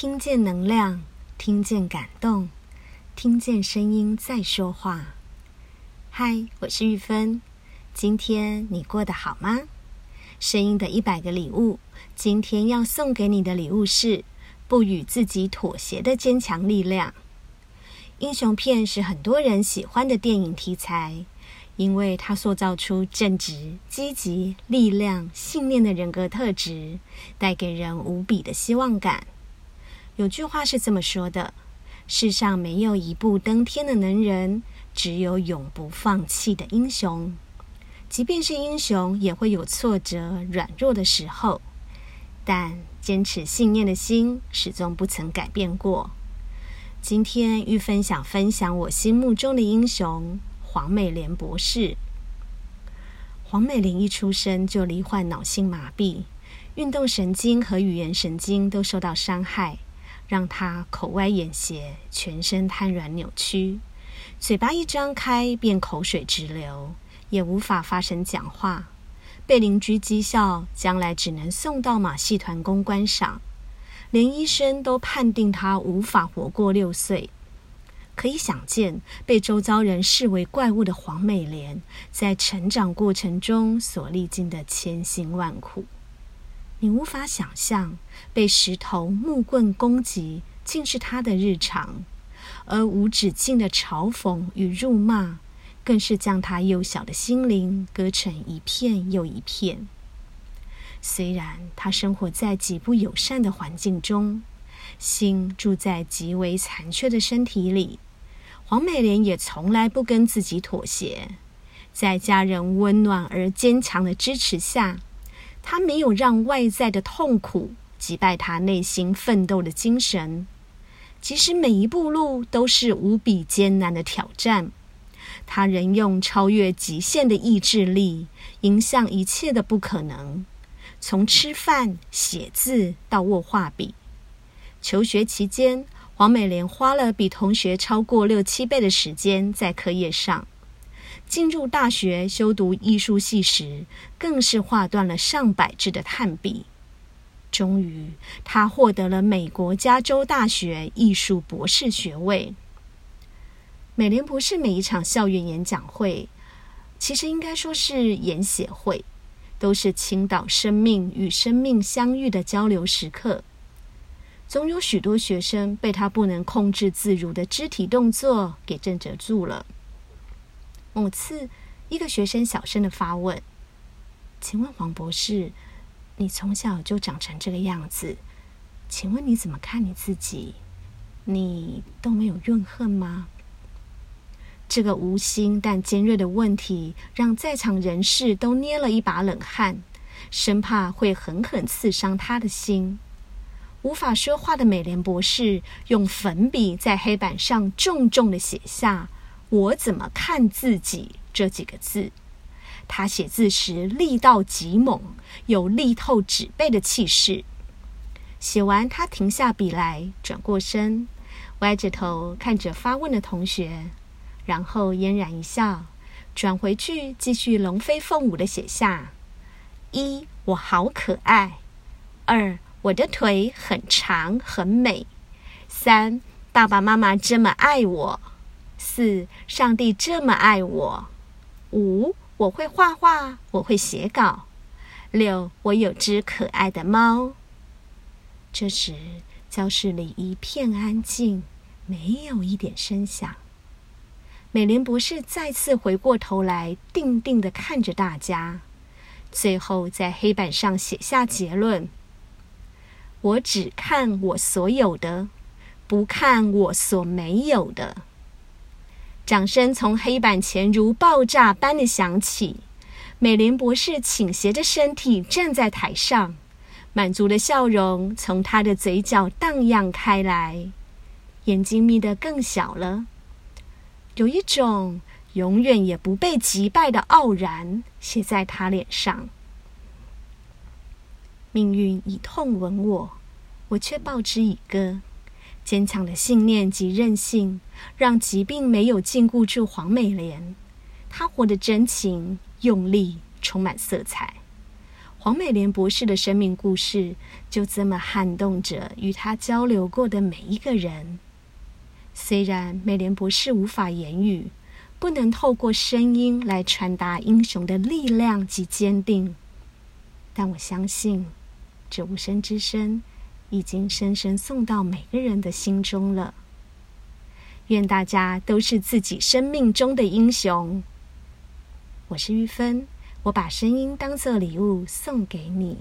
听见能量，听见感动，听见声音在说话。嗨，我是玉芬。今天你过得好吗？声音的一百个礼物，今天要送给你的礼物是不与自己妥协的坚强力量。英雄片是很多人喜欢的电影题材。因为它塑造出正直、积极、力量、信念的人格特质，带给人无比的希望感。有句话是这么说的：“世上没有一步登天的能人，只有永不放弃的英雄。即便是英雄，也会有挫折、软弱的时候，但坚持信念的心始终不曾改变过。”今天玉芬想分享我心目中的英雄。黄美莲博士，黄美玲一出生就罹患脑性麻痹，运动神经和语言神经都受到伤害，让他口歪眼斜，全身瘫软扭曲，嘴巴一张开便口水直流，也无法发声讲话，被邻居讥笑，将来只能送到马戏团公关赏，连医生都判定他无法活过六岁。可以想见，被周遭人视为怪物的黄美莲，在成长过程中所历经的千辛万苦，你无法想象，被石头、木棍攻击，竟是她的日常；而无止境的嘲讽与辱骂，更是将她幼小的心灵割成一片又一片。虽然她生活在极不友善的环境中，心住在极为残缺的身体里。黄美莲也从来不跟自己妥协，在家人温暖而坚强的支持下，他没有让外在的痛苦击败他内心奋斗的精神。即使每一步路都是无比艰难的挑战，他仍用超越极限的意志力迎向一切的不可能。从吃饭、写字到握画笔，求学期间。黄美莲花了比同学超过六七倍的时间在课业上，进入大学修读艺术系时，更是画断了上百支的炭笔。终于，他获得了美国加州大学艺术博士学位。美联博士每一场校园演讲会，其实应该说是演写会，都是倾倒生命与生命相遇的交流时刻。总有许多学生被他不能控制自如的肢体动作给震慑住了。某次，一个学生小声的发问：“请问黄博士，你从小就长成这个样子，请问你怎么看你自己？你都没有怨恨吗？”这个无心但尖锐的问题，让在场人士都捏了一把冷汗，生怕会狠狠刺伤他的心。无法说话的美莲博士用粉笔在黑板上重重的写下“我怎么看自己”这几个字。他写字时力道极猛，有力透纸背的气势。写完，他停下笔来，转过身，歪着头看着发问的同学，然后嫣然一笑，转回去继续龙飞凤舞地写下：“一，我好可爱；二。”我的腿很长很美。三，爸爸妈妈这么爱我。四，上帝这么爱我。五，我会画画，我会写稿。六，我有只可爱的猫。这时，教室里一片安静，没有一点声响。美莲博士再次回过头来，定定地看着大家，最后在黑板上写下结论。我只看我所有的，不看我所没有的。掌声从黑板前如爆炸般的响起。美莲博士倾斜着身体站在台上，满足的笑容从他的嘴角荡漾开来，眼睛眯得更小了，有一种永远也不被击败的傲然写在他脸上。命运以痛吻我，我却报之以歌。坚强的信念及韧性，让疾病没有禁锢住黄美莲。她活得真情、用力，充满色彩。黄美莲博士的生命故事就这么撼动着与他交流过的每一个人。虽然美莲博士无法言语，不能透过声音来传达英雄的力量及坚定，但我相信，这无声之声已经深深送到每个人的心中了。愿大家都是自己生命中的英雄。我是玉芬，我把声音当做礼物送给你。